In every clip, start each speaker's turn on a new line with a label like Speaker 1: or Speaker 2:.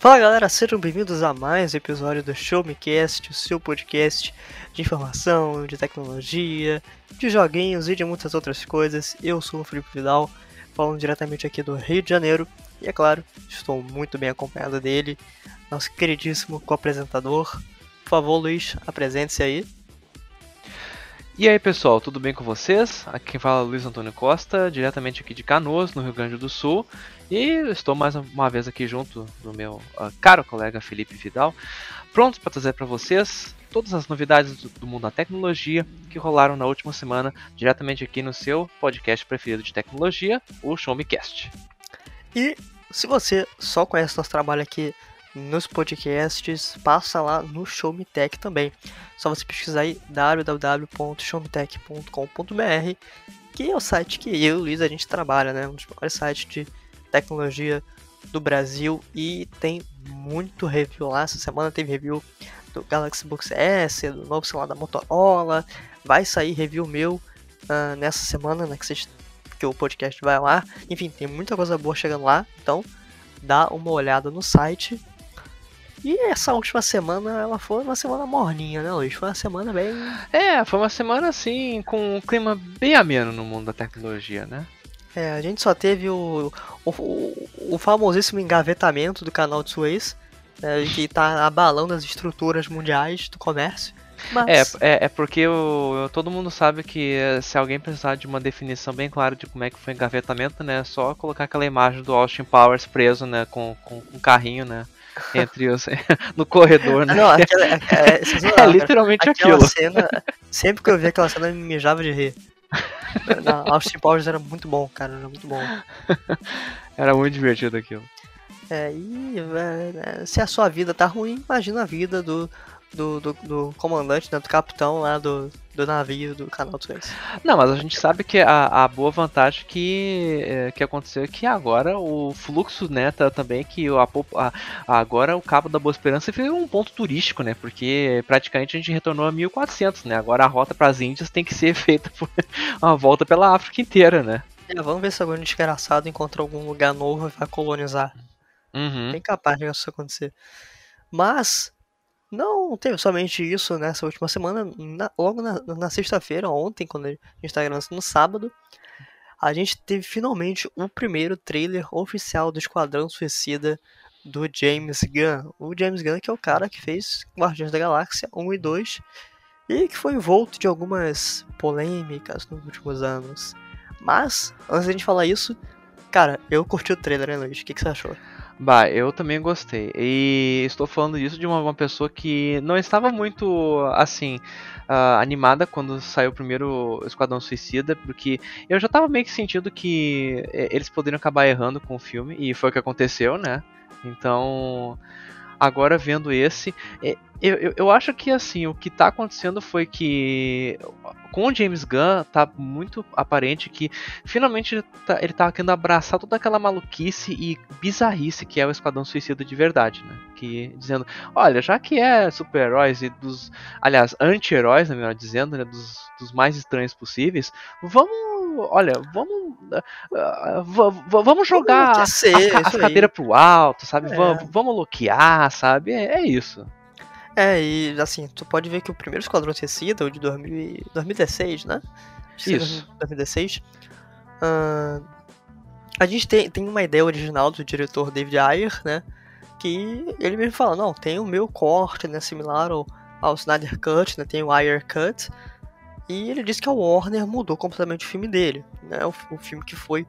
Speaker 1: Fala galera, sejam bem-vindos a mais um episódio do Show Me Cast, o seu podcast de informação, de tecnologia, de joguinhos e de muitas outras coisas. Eu sou o Felipe Vidal, falando diretamente aqui do Rio de Janeiro, e é claro, estou muito bem acompanhado dele, nosso queridíssimo co-apresentador. Por favor, Luiz, apresente-se aí.
Speaker 2: E aí pessoal, tudo bem com vocês? Aqui fala é Luiz Antônio Costa, diretamente aqui de Canoas, no Rio Grande do Sul. E estou mais uma vez aqui junto do meu uh, caro colega Felipe Vidal, prontos para trazer para vocês todas as novidades do, do, mundo da tecnologia que rolaram na última semana, diretamente aqui no seu podcast preferido de tecnologia, o Show Me Cast.
Speaker 1: E se você só conhece nosso trabalho aqui nos podcasts, passa lá no Show Me Tech também. Só você pesquisar aí www.showmetech.com.br, que é o site que eu e Luiz a gente trabalha, né? Um dos maiores sites de tecnologia do Brasil e tem muito review lá. Essa semana teve review do Galaxy Book S, do novo celular da Motorola. Vai sair review meu uh, nessa semana, né? Que, que o podcast vai lá. Enfim, tem muita coisa boa chegando lá. Então, dá uma olhada no site e essa última semana, ela foi uma semana morninha, né, Luiz? Foi uma semana bem.
Speaker 2: É, foi uma semana assim, com um clima bem ameno no mundo da tecnologia, né?
Speaker 1: É, a gente só teve o, o, o famosíssimo engavetamento do canal de Suez, né, que tá abalando as estruturas mundiais do comércio.
Speaker 2: Mas... É, é, é, porque o, todo mundo sabe que se alguém precisar de uma definição bem clara de como é que foi o engavetamento, né, é só colocar aquela imagem do Austin Powers preso, né, com, com um carrinho, né, entre os no corredor, né? Não, aquela, é,
Speaker 1: é, é, literalmente aquela aquilo. Cena, sempre que eu vi aquela cena, eu me mijava de rir. Austin Powers era muito bom, cara, era muito bom.
Speaker 2: Era muito divertido aquilo.
Speaker 1: É, e é, se a sua vida tá ruim, imagina a vida do, do, do, do comandante, né, do capitão lá do, do navio do canal Suez.
Speaker 2: Não, mas a gente sabe que a, a boa vantagem que, é, que aconteceu é que agora o fluxo, né, tá também que a, a, agora o Cabo da Boa Esperança foi um ponto turístico, né, porque praticamente a gente retornou a 1400, né, agora a rota para as Índias tem que ser feita por uma volta pela África inteira, né.
Speaker 1: É, vamos ver se algum desgraçado encontra algum lugar novo e vai colonizar.
Speaker 2: Uhum.
Speaker 1: Bem capaz de isso acontecer. Mas não teve somente isso nessa última semana. Na, logo na, na sexta-feira, ontem, quando a gente está gravando no sábado, a gente teve finalmente o primeiro trailer oficial do Esquadrão Suicida do James Gunn. O James Gunn que é o cara que fez Guardiões da Galáxia 1 e 2 e que foi envolto de algumas polêmicas nos últimos anos. Mas, antes de a gente falar isso, cara, eu curti o trailer, né, Luiz? O que, que você achou?
Speaker 2: Bah, eu também gostei. E estou falando isso de uma, uma pessoa que não estava muito, assim, uh, animada quando saiu o primeiro Esquadrão Suicida, porque eu já estava meio que sentindo que eh, eles poderiam acabar errando com o filme, e foi o que aconteceu, né? Então, agora vendo esse, eh, eu, eu, eu, acho que assim, o que está acontecendo foi que com o James Gunn tá muito aparente que finalmente ele tá, ele tá querendo abraçar toda aquela maluquice e bizarrice que é o Esquadrão Suicida de verdade, né? Que dizendo, olha, já que é super-heróis e dos, aliás, anti-heróis, né, melhor dizendo, né, dos, dos mais estranhos possíveis, vamos olha, vamos uh, vamos jogar vamos ser, as, as cadeiras pro alto, sabe? É. Vamos, vamos bloquear, sabe? É, é isso.
Speaker 1: É, e assim, tu pode ver que o primeiro Esquadrão Suicida, o de 2000, 2016, né?
Speaker 2: Isso.
Speaker 1: 2016. Uh, a gente tem, tem uma ideia original do diretor David Ayer, né? Que ele mesmo fala, não, tem o meu corte, né? Similar ao, ao Snyder Cut, né? Tem o Ayer Cut. E ele disse que a Warner mudou completamente o filme dele, né? O, o filme que foi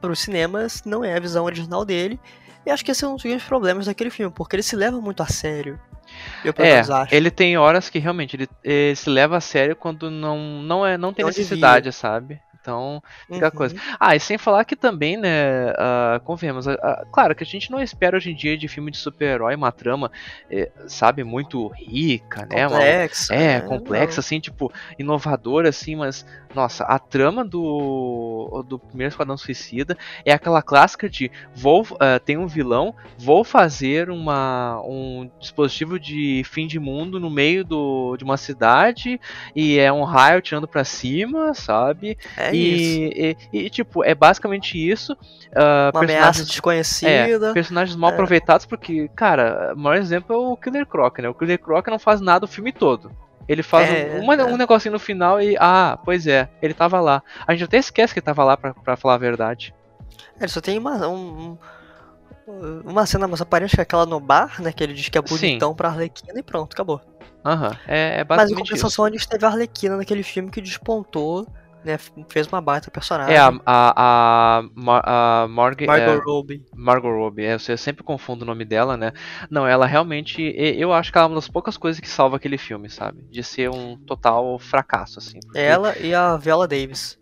Speaker 1: para os cinemas não é a visão original dele. E acho que esse é um dos grandes problemas daquele filme, porque ele se leva muito a sério.
Speaker 2: Eu, é, acho. ele tem horas que realmente ele, ele, se leva a sério quando não, não, é, não tem não necessidade, devia. sabe? Então, fica uhum. coisa. Ah, e sem falar que também, né, uh, convenhamos, uh, claro que a gente não espera hoje em dia de filme de super-herói uma trama, eh, sabe, muito rica,
Speaker 1: né? Complexa.
Speaker 2: Uma, é, complexa, assim, tipo, inovadora, assim, mas, nossa, a trama do, do primeiro Esquadrão Suicida é aquela clássica de vou, uh, tem um vilão, vou fazer uma, um dispositivo de fim de mundo no meio do, de uma cidade e é um raio tirando pra cima, sabe?
Speaker 1: É
Speaker 2: e, e, e, tipo, é basicamente isso. Uh,
Speaker 1: Uma ameaça desconhecida.
Speaker 2: É, personagens mal é. aproveitados, porque, cara, o maior exemplo é o Killer Croc, né? O Killer Croc não faz nada o filme todo. Ele faz é, um, uma, é. um negocinho no final e. Ah, pois é, ele tava lá. A gente até esquece que ele tava lá pra, pra falar a verdade.
Speaker 1: Ele só tem uma, um, uma cena mais aparente que é aquela no bar, né? Que ele diz que é bonitão Sim. pra Arlequina e pronto, acabou.
Speaker 2: Aham, uhum. é, é basicamente
Speaker 1: Mas em compensação isso. a gente teve a Arlequina naquele filme que despontou, né? Fez uma baita personagem.
Speaker 2: É, a, a, a, a
Speaker 1: Margot é, Robbie.
Speaker 2: Margot Robbie, é, eu sempre confundo o nome dela, né? Não, ela realmente, eu acho que ela é uma das poucas coisas que salva aquele filme, sabe? De ser um total fracasso, assim.
Speaker 1: Porque... Ela e a Viola Davis.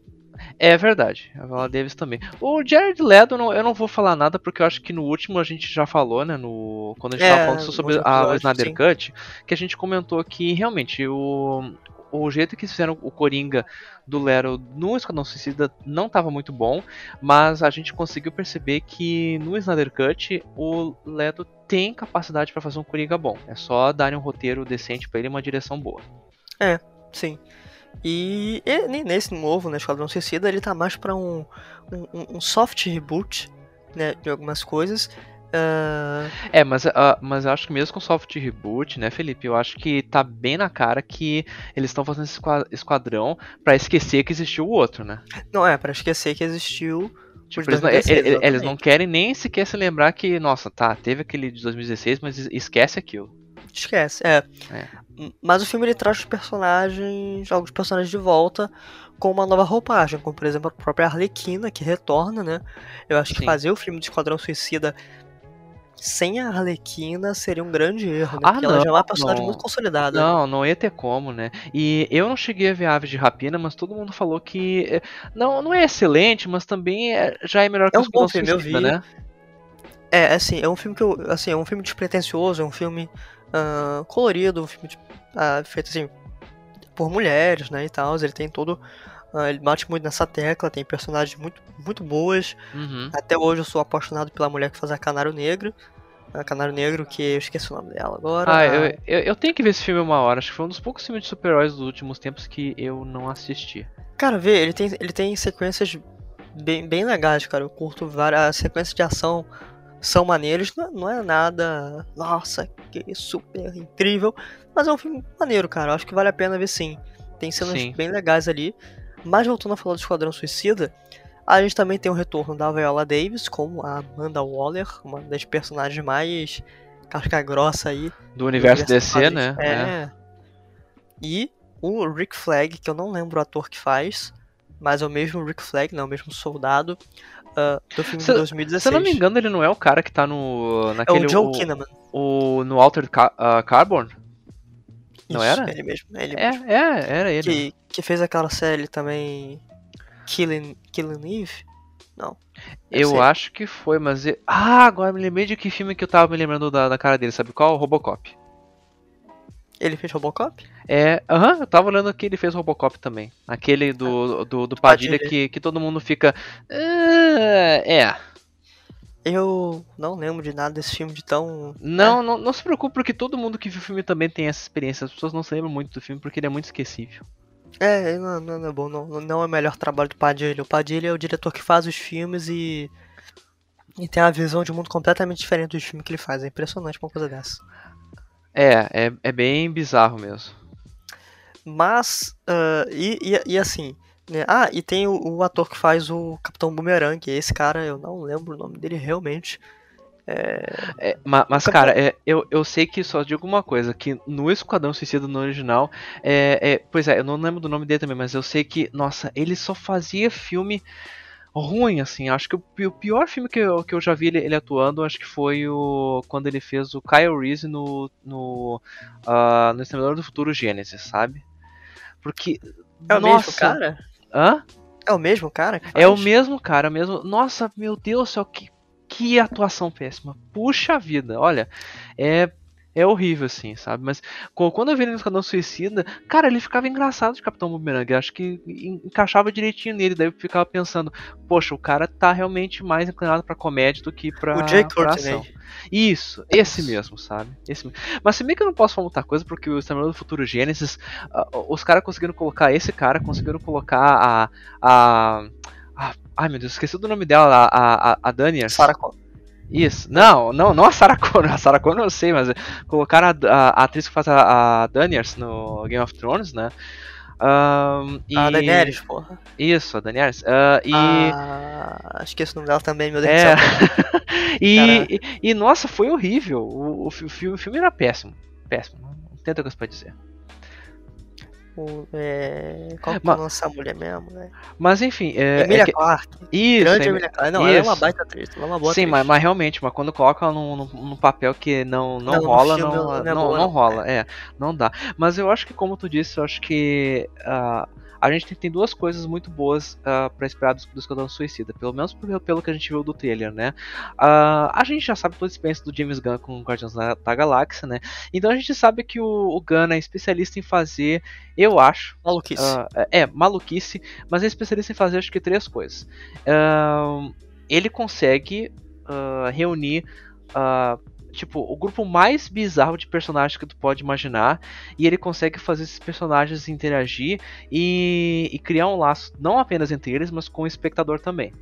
Speaker 2: É verdade, a Viola Davis também. O Jared Leto, não, eu não vou falar nada porque eu acho que no último a gente já falou, né? No, quando a gente é, tava falando sobre episódio, a Snyder. Cut, que a gente comentou que realmente o, o jeito que fizeram o Coringa do Lero no Esquadrão Suicida não estava muito bom, mas a gente conseguiu perceber que no Snyder Cut o Leto tem capacidade para fazer um Coringa bom. É só darem um roteiro decente para ele e uma direção boa.
Speaker 1: É, sim. E, e nesse novo, né, Esquadrão Suicida, ele tá mais para um, um, um, soft reboot, né, de algumas coisas. Uh...
Speaker 2: É, mas, uh, mas eu acho que mesmo com soft reboot, né, Felipe, eu acho que tá bem na cara que eles estão fazendo esse esquadrão para esquecer que existiu o outro, né?
Speaker 1: Não, é, para esquecer que existiu
Speaker 2: Tipo, eles, não, eles, não, querem nem sequer se lembrar que, nossa, tá, teve aquele de 2016, mas esquece aquilo.
Speaker 1: Esquece, é. é. Mas o filme ele traz os personagens, alguns personagens de volta com uma nova roupagem, como por exemplo a própria Arlequina, que retorna, né? Eu acho Sim. que fazer o filme de Esquadrão Suicida sem a Arlequina seria um grande erro, né?
Speaker 2: Ah, Porque
Speaker 1: não,
Speaker 2: ela já
Speaker 1: é uma personagem não. muito consolidada.
Speaker 2: Não, não ia ter como, né? E eu não cheguei a ver Aves de Rapina, mas todo mundo falou que eh, não, não é excelente, mas também é, já é melhor que
Speaker 1: é um bom filme, eu vi. né? É, assim, é um filme que eu, assim, é um filme despretensioso, é um filme uh, colorido, um filme uh, feito assim por mulheres, né, e tal. Ele tem todo uh, ele bate muito nessa tecla, tem personagens muito, muito boas.
Speaker 2: Uhum.
Speaker 1: Até hoje eu sou apaixonado pela mulher que faz a Canário Negro. A Canário Negro, que eu esqueci o nome dela agora.
Speaker 2: Ah, eu, eu, eu, tenho que ver esse filme uma hora. Acho que foi um dos poucos filmes de super-heróis dos últimos tempos que eu não assisti.
Speaker 1: Cara, vê, ele tem, ele tem sequências bem, bem legais, cara. Eu curto várias sequências de ação são maneiros, não, não é nada, nossa, que super incrível, mas é um filme maneiro, cara, eu acho que vale a pena ver sim. Tem cenas sim. bem legais ali. Mas voltando a falar do Esquadrão Suicida, a gente também tem o retorno da Viola Davis como a Amanda Waller, uma das personagens mais casca grossa aí
Speaker 2: do universo, DC, né?
Speaker 1: É. é. E o Rick Flag, que eu não lembro o ator que faz, mas é o mesmo Rick Flag, né, o mesmo soldado, uh, do filme se, de 2016.
Speaker 2: Se eu não me engano, ele não é o cara que tá no. Naquele,
Speaker 1: é o Joe o, Kinnaman.
Speaker 2: O, no Altered Car uh, Carbon? Não
Speaker 1: Isso,
Speaker 2: era?
Speaker 1: Ele mesmo. Ele
Speaker 2: é,
Speaker 1: mesmo.
Speaker 2: é, era ele.
Speaker 1: Que, que fez aquela série também. Killing, Killing Eve? Não.
Speaker 2: Eu sei. acho que foi, mas. Eu... Ah, agora me lembrei de que filme que eu tava me lembrando da, da cara dele, sabe qual? Robocop.
Speaker 1: Ele fez Robocop?
Speaker 2: É, aham, eu tava olhando que ele fez Robocop também. Aquele do, ah, do, do Padilha, que, que todo mundo fica. Uh, é.
Speaker 1: Eu não lembro de nada desse filme de tão.
Speaker 2: Não, é. não, não se preocupe, porque todo mundo que viu o filme também tem essa experiência. As pessoas não se lembram muito do filme porque ele é muito esquecível.
Speaker 1: É, não, não é bom, não, não é o melhor trabalho do Padilha. O Padilha é o diretor que faz os filmes e. E tem uma visão de mundo completamente diferente dos filmes que ele faz. É impressionante uma coisa dessa.
Speaker 2: É, é, é bem bizarro mesmo.
Speaker 1: Mas, uh, e, e, e, assim, né? Ah, e tem o, o, ator que faz o Capitão Boomerang, esse cara, eu não lembro o nome dele realmente. É...
Speaker 2: É, mas, mas cara, é, eu, eu sei que só digo uma coisa, que no Esquadrão Suicida no original, é, é, pois é, eu não lembro do nome dele também, mas eu sei que, nossa, ele só fazia filme ruim, assim. Acho que o, pior filme que eu, que eu já vi ele, ele, atuando, acho que foi o quando ele fez o Kyle Reese no no, uh, no Exterminador do Futuro Gênesis, sabe? Porque
Speaker 1: é o nossa, mesmo cara?
Speaker 2: Hã?
Speaker 1: É o mesmo cara?
Speaker 2: É o mesmo cara, mesmo. Nossa, meu Deus do céu, que que atuação péssima. Puxa vida, olha, é É horrível, assim, sabe? Mas quando eu vi ele no Esquadrão Suicida, cara, ele ficava engraçado de Capitão Boomerang. Eu acho que encaixava direitinho nele. Daí eu ficava pensando, poxa, o cara tá realmente mais inclinado pra comédia do que pra,
Speaker 1: o Jay
Speaker 2: pra ação. Isso, esse mesmo, sabe? Esse mesmo. Mas se bem que eu não posso falar muita coisa, porque o Exterminador do Futuro Gênesis, uh, os caras conseguiram colocar esse cara, conseguiram colocar a, a ai meu Deus, esqueci do nome dela, a, a, a Daniels.
Speaker 1: Sarah Connor.
Speaker 2: Isso. Não, não, não a Sarah Connor. A Sarah Connor eu sei, mas colocaram a, a, a atriz que faz a, a Daniels no Game of Thrones, né? Um,
Speaker 1: e... A Daenerys, porra.
Speaker 2: Isso, a Daenerys. Uh, e...
Speaker 1: Ah, esqueci o nome dela também, meu Deus
Speaker 2: é... do céu. e, e, e, nossa, foi horrível. O, o, filme, o filme era péssimo. Péssimo. Não tem outra coisa pra dizer.
Speaker 1: O, é... Qual que é nossa mulher mesmo, né?
Speaker 2: Mas enfim. É,
Speaker 1: Emilia
Speaker 2: é que...
Speaker 1: Clarke.
Speaker 2: Isso,
Speaker 1: Grande Emilia Clarke. Não,
Speaker 2: isso.
Speaker 1: ela é uma baita atriz. Ela é uma boa
Speaker 2: Sim,
Speaker 1: atriz.
Speaker 2: mas, mas realmente, mas quando coloca ela num, num, papel que não, não,
Speaker 1: Não,
Speaker 2: rola, não,
Speaker 1: não
Speaker 2: não,
Speaker 1: é boa,
Speaker 2: não
Speaker 1: não.
Speaker 2: rola. É, não dá. Mas eu acho que, como tu disse, eu acho que. ah, a gente tem, duas coisas muito boas uh, para esperar do, do Esquadrão Suicida, pelo menos pelo, pelo que a gente viu do trailer, né? Ah, a gente já sabe toda a experiência do James Gunn com Guardiões da, da Galáxia, né? Então a gente sabe que o, o Gunn é especialista em fazer, eu acho,
Speaker 1: Maluquice.
Speaker 2: ah, é, maluquice, mas é especialista em fazer acho que três coisas. Ah, ele consegue ah, reunir ah, tipo o grupo mais bizarro de personagens que tu pode imaginar e ele consegue fazer esses personagens interagir e, e criar um laço não apenas entre eles, mas com o espectador também.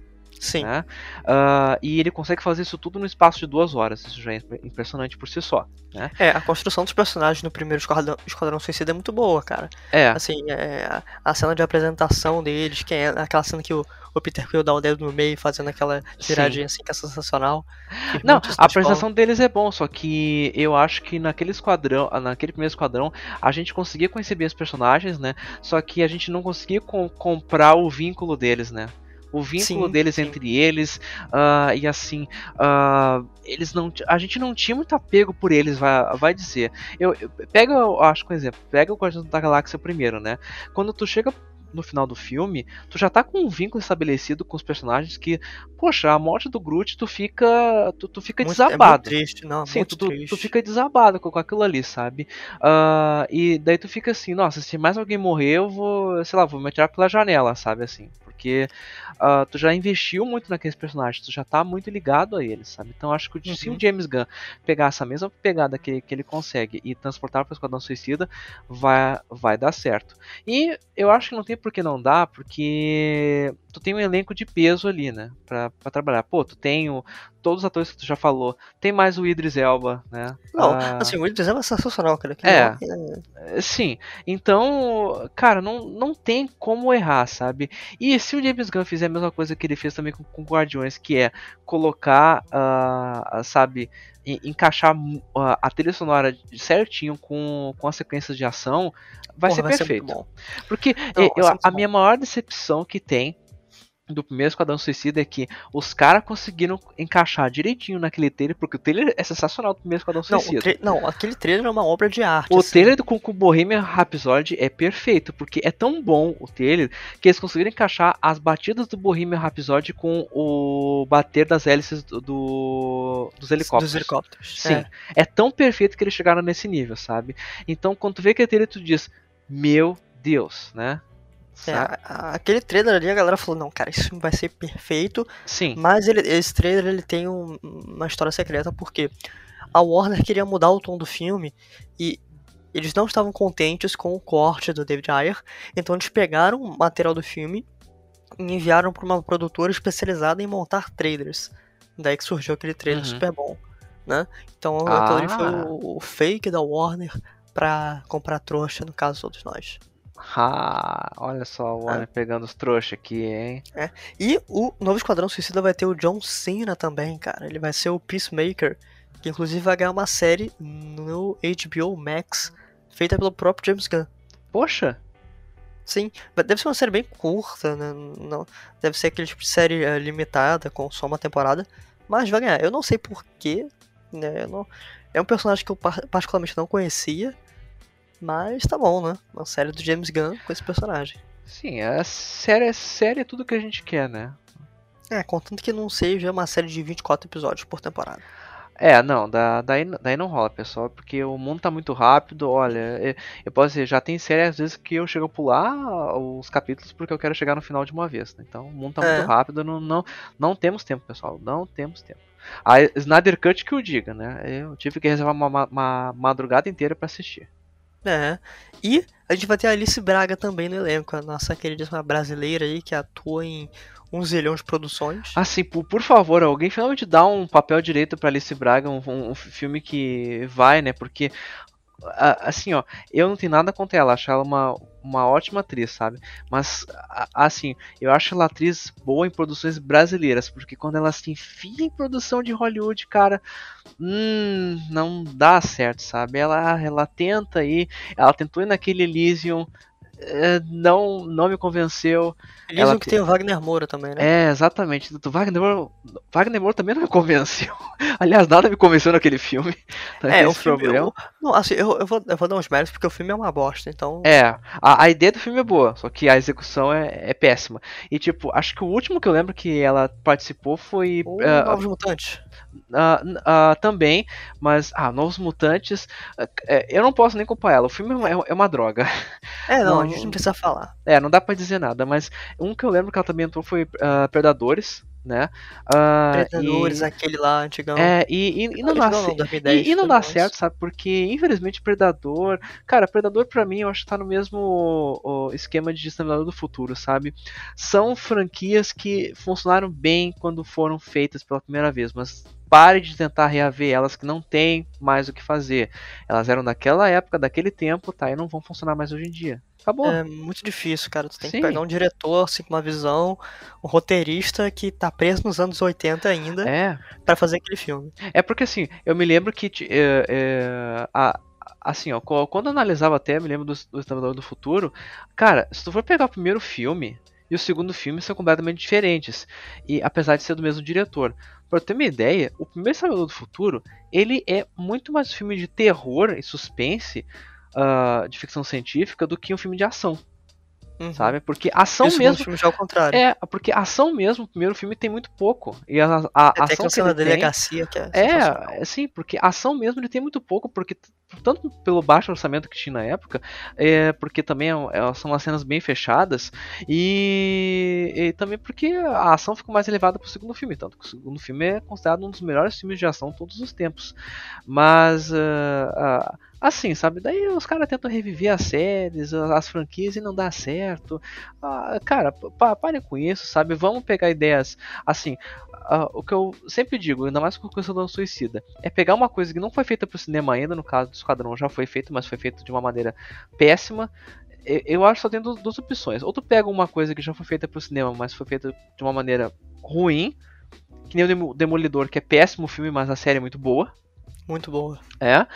Speaker 1: Sim.
Speaker 2: Né? Ah, e ele consegue fazer isso tudo no espaço de duas horas. Isso já é impre- impressionante por si só. Né?
Speaker 1: É, a construção dos personagens no primeiro Esquadrão, Esquadrão Suicida é muito boa, cara.
Speaker 2: É,
Speaker 1: Assim, é, a- a cena de apresentação deles, que é aquela cena que o, o Peter Quill dá o dedo no meio fazendo aquela tiradinha assim que é sensacional. Que
Speaker 2: Não, a apresentação deles é bom, só que eu acho que naquele esquadrão, ah, naquele primeiro esquadrão, a gente conseguia conhecer bem os personagens, né? Só que a gente não conseguia com- comprar o vínculo deles, né? O vínculo
Speaker 1: Sim,
Speaker 2: deles
Speaker 1: sim.
Speaker 2: entre eles, ah, e assim, ah, eles não, a gente não tinha muito apego por eles, vai, vai dizer. Eu, eu- pega, eu acho que um exemplo, pega o Guardião da Galáxia primeiro, né? Quando tu chega no final do filme, tu já tá com um vínculo estabelecido com os personagens que, poxa, a morte do Groot, tu fica, tu, tu fica
Speaker 1: muito, é muito
Speaker 2: desabado.
Speaker 1: triste, não,
Speaker 2: Sim, tu,
Speaker 1: triste.
Speaker 2: tu fica desabado com, com aquilo ali, sabe? Ah, e daí tu fica assim, nossa, se mais alguém morrer, eu vou, sei lá, vou me atirar pela janela, sabe? Assim, porque ah, tu já investiu muito naqueles personagens, tu já tá muito ligado a eles, sabe? Então acho que se
Speaker 1: Uhum.
Speaker 2: o James Gunn pegar essa mesma pegada que, que ele consegue e transportar para o Esquadrão Suicida, vai, vai dar certo. E eu acho que não tem por que não dar, porque tu tem um elenco de peso ali, né? Pra, pra trabalhar. Pô, tu tem o, todos os atores que tu já falou, tem mais o Idris Elba, né?
Speaker 1: Não,
Speaker 2: Ah,
Speaker 1: assim, o Idris Elba é sensacional, cara. que
Speaker 2: É. é, Sim, então, cara, não, não tem como errar, sabe? E se o James Gunn fizer a mesma coisa que ele fez também com, com Guardiões, que é colocar, ah, sabe, en- encaixar a trilha sonora certinho com, com as sequências de ação, vai
Speaker 1: Porra,
Speaker 2: ser
Speaker 1: muito
Speaker 2: perfeito.
Speaker 1: bom.
Speaker 2: Porque
Speaker 1: Não, vai
Speaker 2: eu-
Speaker 1: ser
Speaker 2: a minha maior decepção que tem do primeiro Esquadrão Suicida é que os caras conseguiram encaixar direitinho naquele trailer, porque o trailer é sensacional do primeiro Esquadrão
Speaker 1: Não,
Speaker 2: Suicida.
Speaker 1: não, aquele trailer é uma obra de arte.
Speaker 2: O
Speaker 1: assim.
Speaker 2: trailer do o Bohemian Rhapsody é perfeito, porque é tão bom o trailer que eles conseguiram encaixar as batidas do Bohemian Rhapsody com o bater das hélices do, do- dos helicópteros.
Speaker 1: Dos helicópteros.
Speaker 2: Sim,
Speaker 1: É.
Speaker 2: é. tão perfeito que eles chegaram nesse nível, sabe? Então, quando tu vê aquele trailer, tu diz, meu Deus, né?
Speaker 1: É, aquele trailer ali, a galera falou, não, cara, filme vai ser perfeito,
Speaker 2: Sim,
Speaker 1: mas ele- esse trailer ele tem um- uma história secreta, porque a Warner queria mudar o tom do filme e eles não estavam contentes com o corte do David Ayer, então eles pegaram o material do filme e enviaram para uma produtora especializada em montar trailers. Daí que surgiu aquele trailer
Speaker 2: Uhum.
Speaker 1: super bom, né? Então ali foi
Speaker 2: Ah.
Speaker 1: o, o fake da Warner pra comprar trouxa, no caso todos nós.
Speaker 2: Ah, olha só o Warner pegando os trouxas aqui, hein?
Speaker 1: E o novo Esquadrão Suicida vai ter o John Cena também, cara. Ele vai ser o Peacemaker, que inclusive vai ganhar uma série no HBO Max, feita pelo próprio James Gunn.
Speaker 2: Poxa,
Speaker 1: Sim, deve ser uma série bem curta, né? Não, deve ser aquele tipo de série eh, limitada, com só uma temporada, mas vai ganhar. Eu não sei porquê, né? não- é um personagem que eu par- particularmente não conhecia, mas tá bom, né? Uma série do James Gunn com esse personagem.
Speaker 2: sim, é série, é série é tudo que a gente quer, né?
Speaker 1: É, contanto que não seja uma série de 24 episódios por temporada.
Speaker 2: É, não, da, daí, daí não rola, pessoal, porque o mundo tá muito rápido. Olha, eu, eu posso dizer, já tem série às vezes que eu chego a pular os capítulos porque eu quero chegar no final de uma vez. Né? Então o mundo tá
Speaker 1: É.
Speaker 2: muito rápido, não, não, não temos tempo, pessoal, não temos tempo. A Snyder Cut que eu diga, né? Eu tive que reservar uma, ma- uma madrugada inteira pra assistir.
Speaker 1: É. E a gente vai ter a Alice Braga também no elenco, a nossa queridíssima brasileira aí que atua em um zilhão de produções.
Speaker 2: Assim, por, por favor, alguém finalmente dá um papel direito pra Alice Braga, um, um- filme que vai, né? Porque, assim, ó, eu não tenho nada contra ela, acho ela uma, uma ótima atriz, sabe? Mas, assim, eu acho ela atriz boa em produções brasileiras, porque quando ela se enfia em produção de Hollywood, cara, hum, não dá certo, sabe? Ela, ela tenta aí, ela tentou ir naquele Elysium, não, não me convenceu.
Speaker 1: Dizem
Speaker 2: ela
Speaker 1: que
Speaker 2: te-
Speaker 1: tem o Wagner Moura também, né?
Speaker 2: É, exatamente. Do Wagner Moura, Wagner Moura também não me convenceu. Aliás, nada me convenceu naquele filme. Tá
Speaker 1: É, o filme.
Speaker 2: problema.
Speaker 1: eu- não, assim, eu, eu, vou, eu vou dar uns méritos porque o filme é uma bosta, então.
Speaker 2: É, a, a ideia do filme é boa, só que a execução é, é péssima. E, tipo, acho que o último que eu lembro que ela participou foi.
Speaker 1: Ou
Speaker 2: ah,
Speaker 1: Novos Mutantes.
Speaker 2: N- ah, também, mas. Ah, Novos Mutantes. é, eu não posso nem culpar ela. O filme é uma, é uma droga.
Speaker 1: É, não,
Speaker 2: não,
Speaker 1: a gente não precisa falar.
Speaker 2: É, não dá pra dizer nada, mas um que eu lembro que ela também entrou foi ah, Predadores, né? Ah,
Speaker 1: Predadores,
Speaker 2: e-
Speaker 1: aquele lá, antigão.
Speaker 2: É, e, e- e não dá
Speaker 1: Antigão
Speaker 2: certo.
Speaker 1: 2010,
Speaker 2: E, e não dá certo, sabe? Porque, infelizmente, Predador. Cara, Predador pra mim eu acho que tá no mesmo ó, esquema de Exterminador do Futuro, sabe? São franquias que funcionaram bem quando foram feitas pela primeira vez, mas pare de tentar reaver elas que não tem mais o que fazer. Elas eram daquela época, daquele tempo, tá? E não vão funcionar mais hoje em dia. Acabou.
Speaker 1: É muito difícil, cara. Tu tem
Speaker 2: Sim.
Speaker 1: que pegar um diretor, assim, com uma visão, um roteirista que tá preso nos anos 80 ainda
Speaker 2: É.
Speaker 1: pra fazer aquele filme.
Speaker 2: É porque assim, eu me lembro que é, é, a- assim, ó, quando eu analisava até, me lembro do, do Exterminador do Futuro, cara, se tu for pegar o primeiro filme e o segundo filme são completamente diferentes, e apesar de ser do mesmo diretor. Pra ter uma ideia, o primeiro Exterminador do Futuro, ele é muito mais um filme de terror e suspense, ah, de ficção científica, do que um filme de ação,
Speaker 1: Uhum.
Speaker 2: sabe? Porque ação
Speaker 1: o segundo
Speaker 2: mesmo...
Speaker 1: filme já é o contrário.
Speaker 2: É, porque ação mesmo, o primeiro filme tem muito pouco. E a, a, a
Speaker 1: É, tem
Speaker 2: ação que ele
Speaker 1: da
Speaker 2: tem...
Speaker 1: delegacia que é.
Speaker 2: É, sim, porque ação mesmo ele tem muito pouco, porque tanto pelo baixo orçamento que tinha na época, é, porque também é é- são umas cenas bem fechadas, e, e também porque a ação ficou mais elevada pro segundo filme, tanto que o segundo filme é considerado um dos melhores filmes de ação de todos os tempos. Mas ah, ah, assim, sabe, daí os caras tentam reviver as séries, as, as franquias e não dá certo. Ah, cara, pa- parem com isso, sabe? Vamos pegar ideias assim. o que eu sempre digo, ainda mais com a questão do suicida, é pegar uma coisa que não foi feita pro cinema ainda, no caso Esquadrão já foi feito, mas foi feito de uma maneira péssima. Eu, acho que só tem du- duas opções. Ou tu pega uma coisa que já foi feita pro cinema, mas foi feita de uma maneira ruim, que nem o Demo- Demolidor, que é péssimo filme, mas a série é muito boa.
Speaker 1: Muito boa.
Speaker 2: É.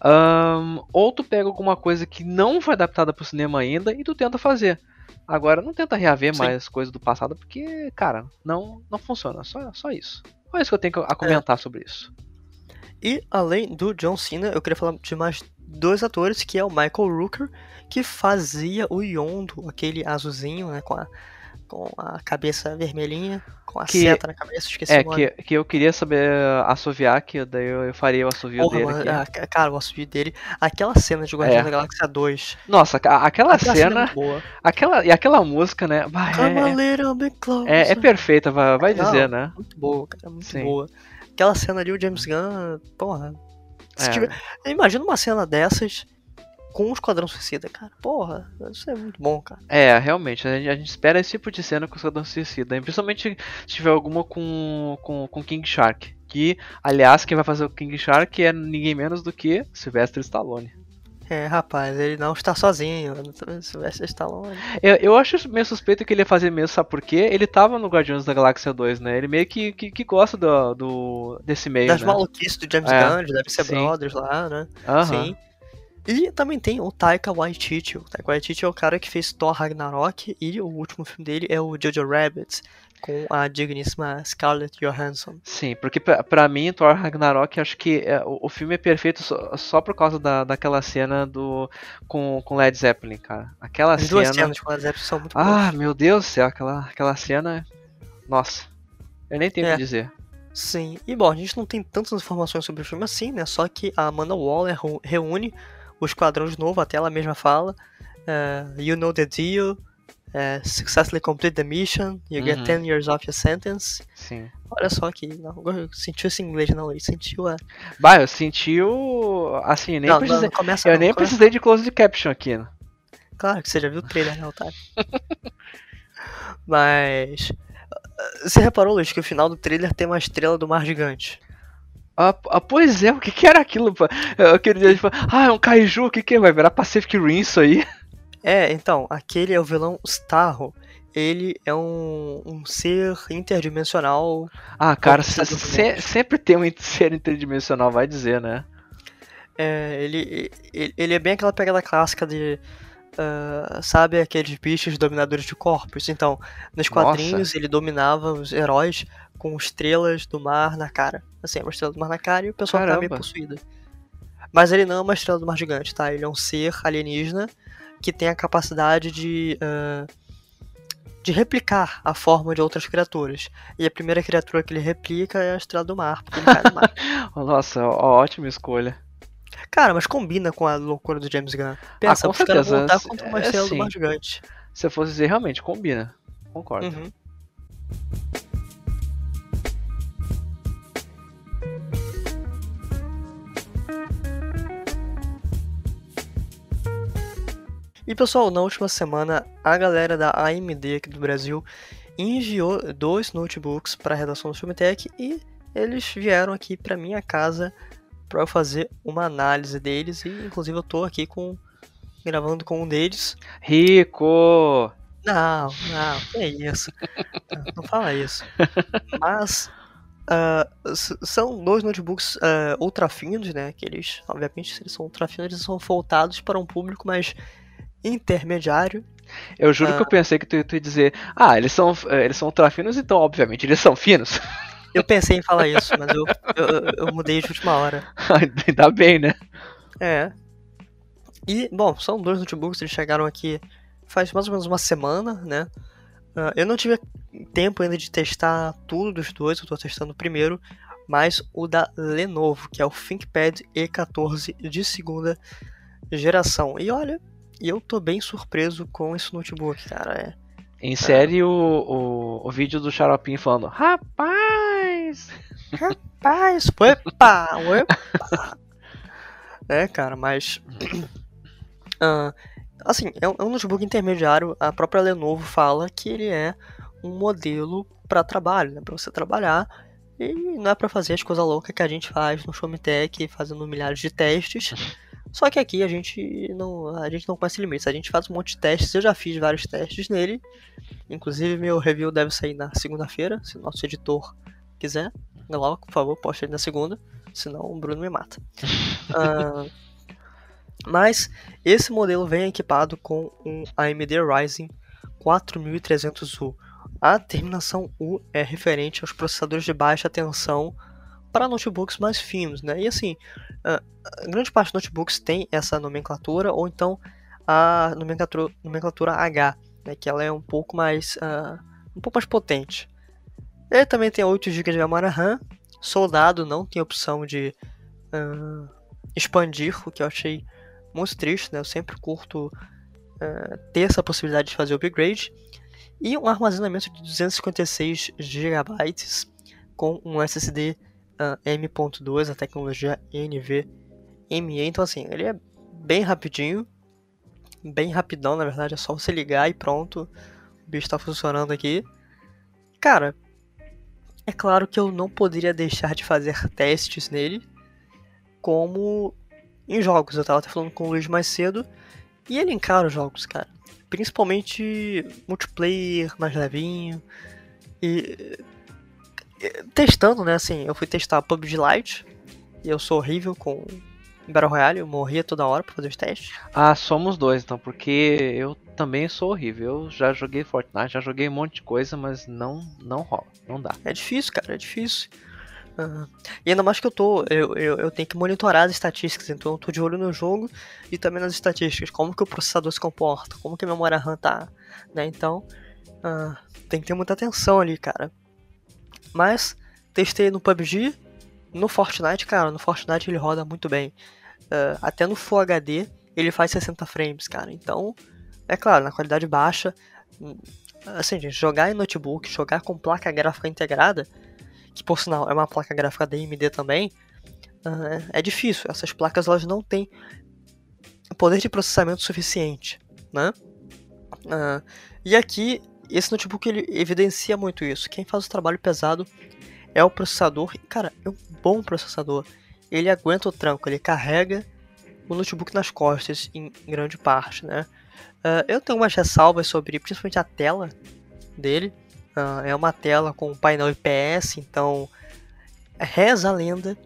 Speaker 2: Ahn, ou tu pega alguma coisa que não foi adaptada pro cinema ainda e tu tenta fazer. Agora, não tenta reaver
Speaker 1: Sim.
Speaker 2: mais coisas do passado, porque, cara, não, não funciona. Só, só isso. Só isso que eu tenho a comentar sobre isso.
Speaker 1: E além do John Cena, eu queria falar de mais dois atores, que é o Michael Rooker, que fazia o Yondo, aquele azulzinho, né, com a, com a cabeça vermelhinha, com a
Speaker 2: Que-
Speaker 1: seta na cabeça, esqueci
Speaker 2: É,
Speaker 1: o nome.
Speaker 2: que, que eu queria saber uh, assoviar, que daí eu, eu faria o assovio
Speaker 1: Porra,
Speaker 2: dele
Speaker 1: mano, ah, ca- cara, o assovio dele. Aquela cena de Guardiões
Speaker 2: É.
Speaker 1: da Galáxia 2.
Speaker 2: Nossa, a- aquela,
Speaker 1: Aquela cena é
Speaker 2: cena, aquela, e aquela música, né? bah,
Speaker 1: a
Speaker 2: é,
Speaker 1: bit closer.
Speaker 2: é, é perfeita, vai, vai dizer, né?
Speaker 1: Muito boa, cara, muito
Speaker 2: Sim.
Speaker 1: boa. Aquela cena ali, o James Gunn, porra.
Speaker 2: É.
Speaker 1: tiver- Imagina uma cena dessas com o Esquadrão Suicida, cara. Porra, isso é muito bom, cara.
Speaker 2: É, realmente, a gente, a gente espera esse tipo de cena com o Esquadrão Suicida. Principalmente se tiver alguma com, com, com King Shark. Que, aliás, quem vai fazer o King Shark é ninguém menos do que Sylvester Stallone.
Speaker 1: É, rapaz, ele não está sozinho. Sylvester Stallone.
Speaker 2: Eu, eu acho meio suspeito que ele ia fazer mesmo, sabe por quê? Ele tava no Guardiões da Galáxia 2, né? Ele meio que, que, que gosta do, do, desse meio,
Speaker 1: Das
Speaker 2: né?
Speaker 1: maluquices do James
Speaker 2: É,
Speaker 1: Gunn, de deve ser
Speaker 2: sim.
Speaker 1: Brothers lá, né?
Speaker 2: Aham.
Speaker 1: Sim. E também tem o Taika Waititi. O Taika Waititi é o cara que fez Thor Ragnarok e o último filme dele é o Jojo Rabbit, com a digníssima Scarlett Johansson.
Speaker 2: Sim, porque pra, pra mim, Thor Ragnarok, acho que é, o, o filme é perfeito só, só por causa da, daquela cena do com, com Led Zeppelin, cara. Aquela
Speaker 1: As duas
Speaker 2: cena.
Speaker 1: cenas com as Zeppelin são muito
Speaker 2: Ah,
Speaker 1: boas.
Speaker 2: meu Deus do céu, aquela, aquela cena. Nossa. Eu nem tenho o
Speaker 1: É.
Speaker 2: que dizer.
Speaker 1: Sim, e bom, a gente não tem tantas informações sobre o filme assim, né? Só que a Amanda Waller reúne o esquadrão de novo, até ela mesma fala. Uh, you know the deal, uh, successfully complete the mission, you uhum. get 10 years off your sentence.
Speaker 2: Sim.
Speaker 1: Olha só que não, sentiu esse inglês não, ele sentiu a.
Speaker 2: Bah, eu senti o. Assim, nem
Speaker 1: não,
Speaker 2: precisei.
Speaker 1: Não, começa,
Speaker 2: eu nem
Speaker 1: começa.
Speaker 2: precisei de close caption aqui. Né?
Speaker 1: Claro que você já viu o trailer, né, Otário? Mas. Você reparou, Luiz, que o final do trailer tem uma estrela do mar gigante?
Speaker 2: Ah, ah pois é, o que, que era aquilo? Aquele dia, tipo, ah, é um kaiju, o que, que é? Vai virar Pacific Rim isso aí?
Speaker 1: É, então, aquele é o vilão Starro. Ele é um, um ser interdimensional.
Speaker 2: Ah, cara, se, sempre tem um ser interdimensional, vai dizer, né?
Speaker 1: É, ele, ele, ele é bem aquela pegada clássica de Uh, sabe aqueles bichos dominadores de corpos? Então, nos quadrinhos Nossa. ele dominava os heróis com estrelas do mar na cara. Assim, uma estrela do mar na cara e o pessoal Caramba. meio possuído. Mas ele não é uma estrela do mar gigante, tá? Ele é um ser alienígena que tem a capacidade de. Uh, de replicar a forma de outras criaturas. E a primeira criatura que ele replica é a estrela do mar, porque ele cai no mar.
Speaker 2: Nossa, ótima escolha.
Speaker 1: Cara, mas combina com a loucura do James Gunn. Pensa,
Speaker 2: ah, com os caras voltar
Speaker 1: contra uma estrela é, do mar gigante.
Speaker 2: Se eu fosse dizer, realmente, combina. Concordo. Uhum.
Speaker 1: E pessoal, na última semana a galera da AMD aqui do Brasil enviou dois notebooks para a redação do Filmetech e eles vieram aqui para minha casa para eu fazer uma análise deles e inclusive eu tô aqui com gravando com um deles.
Speaker 2: Rico.
Speaker 1: Não, não, que é isso? não, fala isso. Mas uh, são dois notebooks uh, ultra finos, né? Que eles, obviamente, se eles são ultra finos, eles são voltados para um público mais intermediário.
Speaker 2: Eu juro uh, que eu pensei que tu, tu ia dizer, ah, eles são, eles são ultra finos, então obviamente eles são finos.
Speaker 1: Eu pensei em falar isso, mas eu, eu, eu mudei de última hora.
Speaker 2: Ainda bem, né?
Speaker 1: É. E, bom, são dois notebooks, eles chegaram aqui faz mais ou menos uma semana, né? Uh, eu não tive tempo ainda de testar tudo dos dois, eu tô testando o primeiro, mas o da Lenovo, que é o ThinkPad E14 de segunda geração. E olha, eu tô bem surpreso com esse notebook, cara. É,
Speaker 2: Insere é. o, o, o vídeo do Xaropinho falando: Rapaz!
Speaker 1: Rapaz! Opa! Opa! é, cara, mas. Uh, assim, é um, é um notebook intermediário. A própria Lenovo fala que ele é um modelo para trabalho, né? Para você trabalhar. E não é para fazer as coisas loucas que a gente faz no Showmetech, fazendo milhares de testes. Só que aqui a gente não, a gente não conhece limites. A gente faz um monte de testes. Eu já fiz vários testes nele. Inclusive meu review deve sair na segunda-feira, se o nosso editor quiser, logo, por favor, poste aí na segunda, senão o Bruno me mata. uh, mas esse modelo vem equipado com um AMD Ryzen 4300U. A terminação U é referente aos processadores de baixa tensão para notebooks mais finos, né? E assim, uh, grande parte dos notebooks tem essa nomenclatura, ou então a nomenclatura, nomenclatura H, né? Que ela é um pouco mais, uh, um pouco mais potente. Ele também tem 8 GB de memória RAM. Soldado não tem opção de uh, expandir, o que eu achei muito triste, né? Eu sempre curto uh, ter essa possibilidade de fazer upgrade. E um armazenamento de 256 GB com um SSD uh, M.2, a tecnologia NVMe. Então assim, ele é bem rapidinho, bem rapidão na verdade, é só você ligar e pronto, o bicho está funcionando aqui. Cara, é claro que eu não poderia deixar de fazer testes nele, como em jogos. Eu tava até falando com o Luiz mais cedo, e ele encara os jogos, cara. Principalmente multiplayer mais levinho. E testando, né? Assim, eu fui testar PUBG Lite. E eu sou horrível com Battle Royale, eu morria toda hora pra fazer os testes.
Speaker 2: Ah, somos dois então, porque eu também sou horrível. Eu já joguei Fortnite, já joguei um monte de coisa, mas não, não rola, não dá.
Speaker 1: É difícil, cara, é difícil. Uhum. E ainda mais que eu tô, eu, eu, eu, tenho que monitorar as estatísticas, então eu tô de olho no jogo e também nas estatísticas, como que o processador se comporta, como que a memória RAM tá, né? Então, uh, tem que ter muita atenção ali, cara. Mas testei no PUBG, no Fortnite, cara, no Fortnite ele roda muito bem. Uh, até no Full HD ele faz 60 frames, cara. Então, é claro, na qualidade baixa. Hum, assim, gente, jogar em notebook, jogar com placa gráfica integrada, que por sinal é uma placa gráfica da AMD também, uh, é difícil. Essas placas elas não têm poder de processamento suficiente, né? Uh, e aqui esse notebook ele evidencia muito isso. Quem faz o trabalho pesado é o processador. E, cara, é um bom processador. Ele aguenta o tranco, ele carrega o notebook nas costas em grande parte, né? Uh, eu tenho umas ressalvas sobre, principalmente a tela dele. Uh, é uma tela com painel IPS, então reza a lenda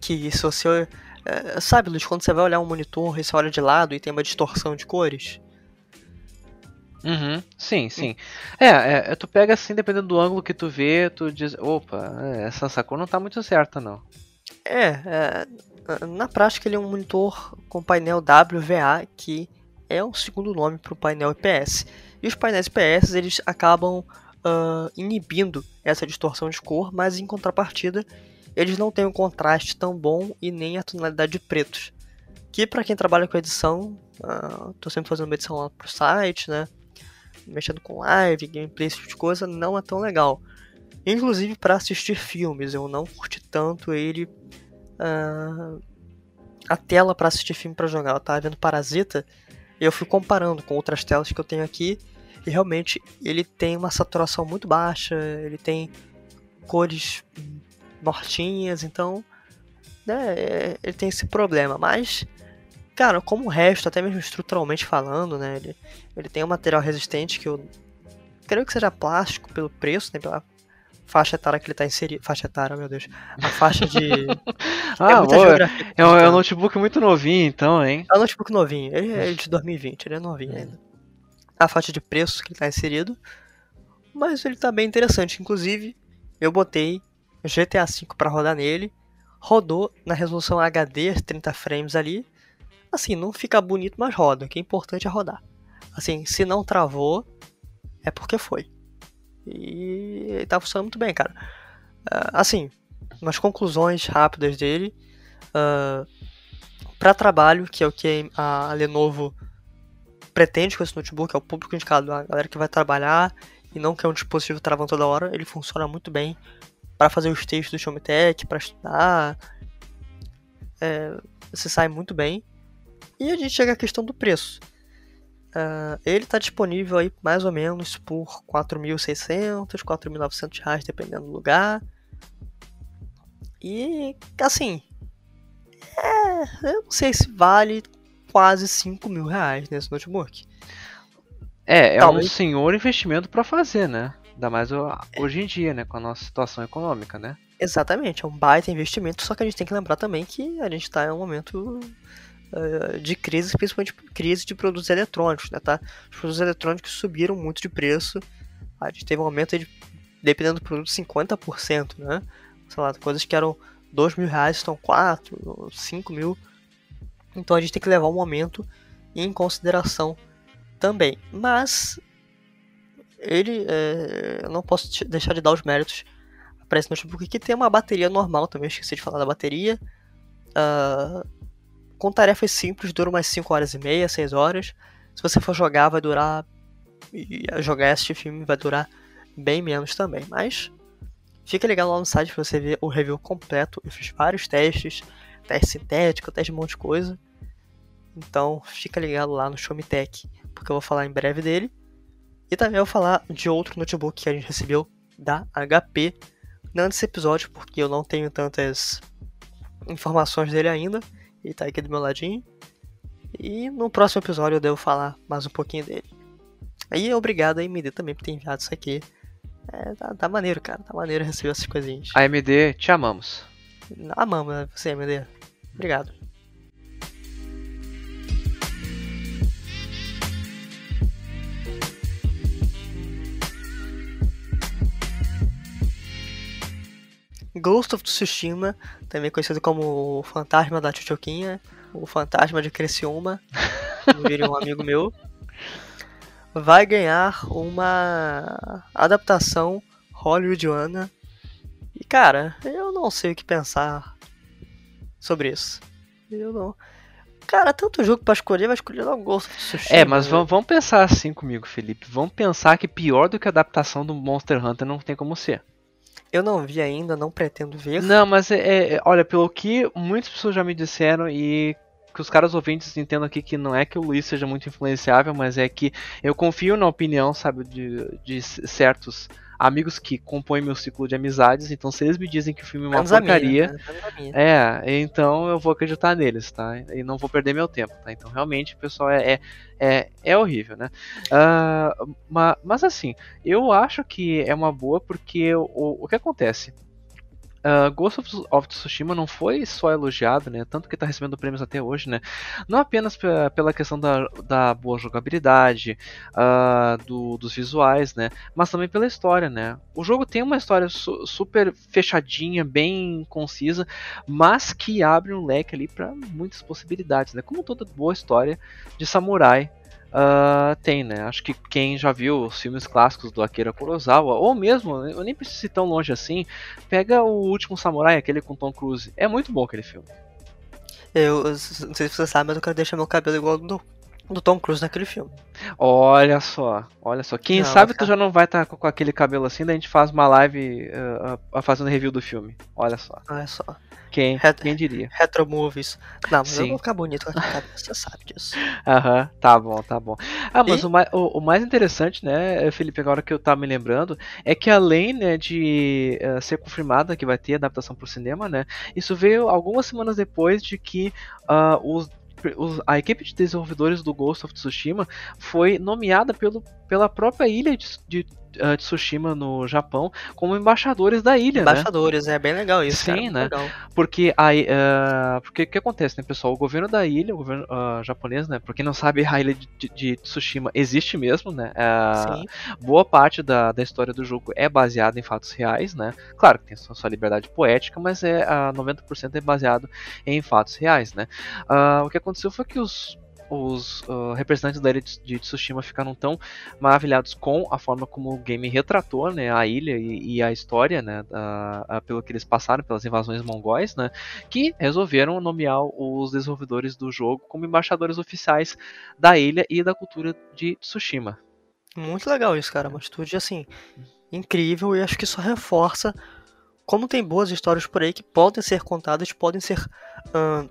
Speaker 1: que se você uh, sabe, Luiz, quando você vai olhar um monitor e você olha de lado e tem uma distorção de cores,
Speaker 2: Uhum, sim, sim. É, é, tu pega assim, dependendo do ângulo que tu vê, tu diz, opa, é, essa, cor não tá muito certa, não.
Speaker 1: É, é, na prática ele é um monitor com painel WVA, que é um segundo nome para o painel IPS. E os painéis IPS eles acabam uh, inibindo essa distorção de cor, mas em contrapartida eles não têm um contraste tão bom e nem a tonalidade de pretos. Que para quem trabalha com edição, uh, tô sempre fazendo uma edição lá pro site, né? Mexendo com live, gameplay, esse tipo de coisa, não é tão legal. Inclusive para assistir filmes, eu não curti tanto ele. Uh, a tela para assistir filme para jogar. Eu tava vendo Parasita e eu fui comparando com outras telas que eu tenho aqui. E realmente ele tem uma saturação muito baixa, ele tem cores mortinhas, então né, é, ele tem esse problema. Mas Cara, como o resto, até mesmo estruturalmente falando, né? Ele, ele tem um material resistente que eu creio que seja plástico pelo preço, né? Pela faixa etária que ele está inserido. Faixa etária, meu Deus. A faixa de.
Speaker 2: ah, é, boa. é, um, é um notebook muito novinho, então, hein?
Speaker 1: É um notebook novinho. Ele é de 2020, ele é novinho ainda. A faixa de preço que ele está inserido. Mas ele está bem interessante. Inclusive, eu botei GTA V para rodar nele. Rodou na resolução HD 30 frames ali. Assim, não fica bonito, mas roda. O que é importante é rodar. Assim, se não travou, é porque foi. E tá funcionando muito bem, cara. Uh, assim, umas conclusões rápidas dele. Uh, para trabalho, que é o que a Lenovo pretende com esse notebook, é o público indicado, a galera que vai trabalhar e não quer um dispositivo travando toda hora, ele funciona muito bem para fazer os textos do Xiaomi Tech, para estudar. É, você sai muito bem. E a gente chega à questão do preço. Uh, ele está disponível aí mais ou menos por 4.600, 4.900 reais, dependendo do lugar. E assim, é, eu não sei se vale quase 5 mil reais nesse notebook.
Speaker 2: É, é Talvez. um senhor investimento para fazer, né? Ainda mais hoje em dia, né? Com a nossa situação econômica, né?
Speaker 1: Exatamente, é um baita investimento, só que a gente tem que lembrar também que a gente está em um momento de crise, principalmente crise de produtos eletrônicos, né, tá? Os produtos eletrônicos subiram muito de preço, a gente teve um aumento de, dependendo do produto, 50%, né? Sei lá, coisas que eram 2 mil reais estão 4, 5 mil. Então a gente tem que levar um momento em consideração também. Mas ele, é, eu não posso deixar de dar os méritos para esse notebook que tem uma bateria normal também, esqueci de falar da bateria. Uh, com tarefas simples, dura umas 5 horas e meia, 6 horas. Se você for jogar, vai durar. E jogar este filme vai durar bem menos também. Mas fica ligado lá no site para você ver o review completo. Eu fiz vários testes, teste sintético, teste de um monte de coisa. Então fica ligado lá no Me Tech, porque eu vou falar em breve dele. E também eu vou falar de outro notebook que a gente recebeu da HP. Não nesse episódio, porque eu não tenho tantas informações dele ainda e tá aqui do meu ladinho. E no próximo episódio eu devo falar mais um pouquinho dele. Aí obrigado a AMD também por ter enviado isso aqui. É, tá, tá maneiro, cara. Tá maneiro receber essas coisinhas.
Speaker 2: AMD, te amamos.
Speaker 1: Amamos né, você, AMD. Obrigado. Ghost of Tsushima, também conhecido como o Fantasma da Chuchuquinha, o Fantasma de Criciúma, como diria um amigo meu, vai ganhar uma adaptação hollywoodiana. E Cara, eu não sei o que pensar sobre isso. Eu não. Cara, tanto jogo pra escolher, vai escolher logo Ghost of Tsushima.
Speaker 2: É, mas vamos, vamos pensar assim comigo, Felipe. Vamos pensar que pior do que a adaptação do Monster Hunter não tem como ser.
Speaker 1: Eu não vi ainda, não pretendo ver.
Speaker 2: Não, mas é, é- olha, pelo que muitas pessoas já me disseram e que os caras ouvintes entendam aqui que não é que o Luiz seja muito influenciável, mas é que eu confio na opinião, sabe, de, de certos amigos que compõem meu ciclo de amizades, então se eles me dizem que o filme é uma porcaria,
Speaker 1: né?
Speaker 2: É, então eu vou acreditar neles, tá? E não vou perder meu tempo, tá? Então realmente, pessoal, é, é, é, é horrível, né? Ah, ma- mas assim, eu acho que é uma boa porque o, o que acontece? Ah, Ghost of, of Tsushima não foi só elogiado, né? Tanto que tá recebendo prêmios até hoje, né? Não apenas pe- pela questão da, da boa jogabilidade, ah, do- dos visuais, né? Mas também pela história, né? O jogo tem uma história su- super fechadinha, bem concisa, mas que abre um leque ali para muitas possibilidades, né? Como toda boa história de samurai ah, tem, né? Acho que quem já viu os filmes clássicos do Akira Kurosawa, ou mesmo, eu nem preciso ir tão longe assim, pega o Último Samurai, aquele com Tom Cruise. É muito bom aquele filme.
Speaker 1: Eu, eu não sei se você sabe, mas eu quero deixar meu cabelo igual do, do Tom Cruise naquele filme.
Speaker 2: Olha só, olha só. Quem
Speaker 1: Não,
Speaker 2: sabe tu já não vai estar com, com aquele cabelo assim, daí a gente faz uma live ah, ah, fazendo review do filme. Olha só.
Speaker 1: Olha só.
Speaker 2: Quem,
Speaker 1: Ret-
Speaker 2: quem diria?
Speaker 1: Retro movies. Não, mas eu
Speaker 2: Sim.
Speaker 1: vou ficar bonito com aquele cabelo, você sabe disso.
Speaker 2: Aham, tá bom, tá bom. Ah, mas
Speaker 1: E-
Speaker 2: o, mais, o, o mais interessante, né, Felipe, agora que eu tava me lembrando, é que além né, de eh, ser confirmada que vai ter adaptação pro cinema, né, isso veio algumas semanas depois de que ah, os- a equipe de desenvolvedores do Ghost of Tsushima foi nomeada pelo, pela própria ilha de, de, ah, Tsushima no Japão como embaixadores da ilha, né?
Speaker 1: Embaixadores, é bem legal isso, cara.
Speaker 2: Sim,
Speaker 1: muito
Speaker 2: né?
Speaker 1: Legal.
Speaker 2: Porque aí, ah, porque o que acontece, né, pessoal? O governo da ilha, o governo ah, japonês, né? Pra quem não sabe, a ilha de, de- de Tsushima existe mesmo, né? Ah,
Speaker 1: Sim.
Speaker 2: boa parte da, da história do jogo é baseada em fatos reais, né? Claro que tem sua, sua liberdade poética, mas é ah, 90% é baseado em fatos reais, né? Ah, o que aconteceu foi que os os ah, representantes da ilha de Tsushima ficaram tão maravilhados com a forma como o game retratou né, a ilha e, e a história, né, da- a- pelo que eles passaram, pelas invasões mongóis, né, que resolveram nomear os desenvolvedores do jogo como embaixadores oficiais da ilha e da cultura de Tsushima.
Speaker 1: Muito legal isso, cara. Uma atitude, assim, incrível e acho que só reforça como tem boas histórias por aí que podem ser contadas, podem ser ahn,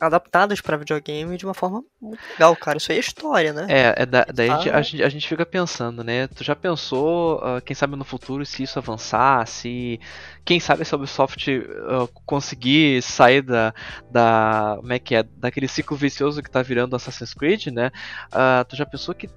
Speaker 1: adaptadas pra videogame de uma forma muito legal, cara. Isso aí é história, né?
Speaker 2: É, é da- daí a, gente, a, gente, a gente fica pensando, né? Tu já pensou, ah, quem sabe no futuro, se isso avançar, se. Quem sabe se a Ubisoft ah, conseguir sair da, da. Como é que é? Daquele ciclo vicioso que tá virando Assassin's Creed, né? Ah, tu já pensou que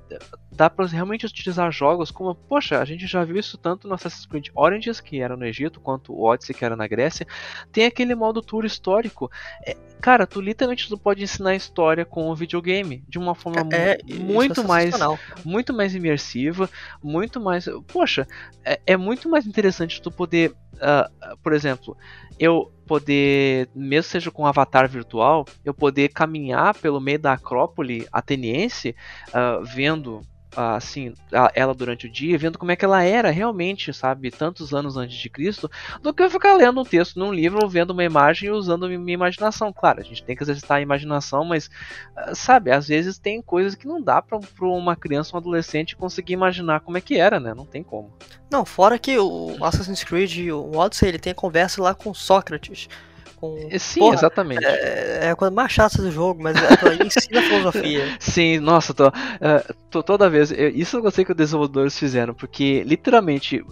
Speaker 2: dá pra realmente utilizar jogos como. Poxa, a gente já viu isso tanto no Assassin's Creed Origins, que era no Egito, quanto o Odyssey, que era na Grécia. Tem aquele modo tour histórico. É, cara, tu literalmente tu pode ensinar história com o videogame de uma forma
Speaker 1: É, isso
Speaker 2: muito
Speaker 1: é
Speaker 2: mais muito mais imersiva, muito mais. Poxa, é, é muito mais interessante tu poder, ah, por exemplo, eu poder, mesmo seja com um avatar virtual, eu poder caminhar pelo meio da Acrópole ateniense, ah, vendo. Assim, ela durante o dia, vendo como é que ela era realmente, sabe, tantos anos antes de Cristo, do que eu ficar lendo um texto num livro ou vendo uma imagem e usando mi- minha imaginação. Claro, a gente tem que exercitar a imaginação, mas ah, sabe, às vezes tem coisas que não dá pra uma criança um adolescente conseguir imaginar como é que era, né? Não tem como.
Speaker 1: Não, fora que o Assassin's Creed e o Odyssey, ele tem a conversa lá com Sócrates. Com,
Speaker 2: É, Sim,
Speaker 1: Porra,
Speaker 2: exatamente.
Speaker 1: é, é a coisa mais chata do jogo, mas ela ensina filosofia.
Speaker 2: Sim, nossa, tô, ah, tô- toda vez. eu- isso eu gostei que os desenvolvedores fizeram, porque literalmente.